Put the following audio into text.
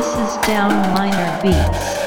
This is Down Minor Beats.